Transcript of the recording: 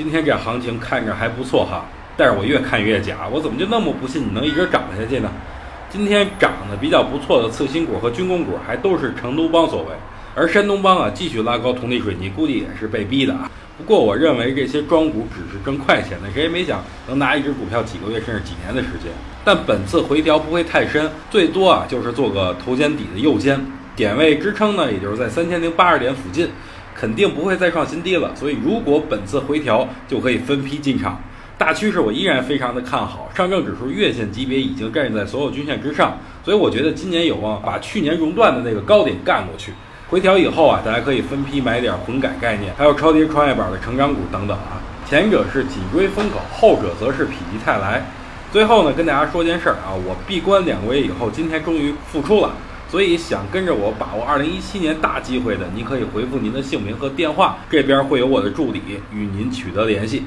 今天这行情看着还不错哈，但是我越看越假，我怎么就那么不信你能一直涨下去呢？今天涨得比较不错的次新股和军工股还都是成都帮所为，而山东帮啊继续拉高同力水泥，估计也是被逼的啊。不过我认为这些庄股只是挣快钱的，谁也没想能拿一只股票几个月甚至几年的时间。但本次回调不会太深，最多啊就是做个头肩底的右肩，点位支撑呢也就是在三千零八十点附近，肯定不会再创新低了。所以如果本次回调就可以分批进场。大趋势我依然非常的看好，上证指数月线级别已经站在所有均线之上，所以我觉得今年有望把去年熔断的那个高点干过去。回调以后啊，大家可以分批买点混改概念，还有超跌创业板的成长股等等啊。前者是紧追风口，后者则是否极泰来。最后呢，跟大家说件事儿啊，我闭关两个月以后，今天终于复出了。所以想跟着我把握二零一七年大机会的，您可以回复您的姓名和电话，这边会有我的助理与您取得联系。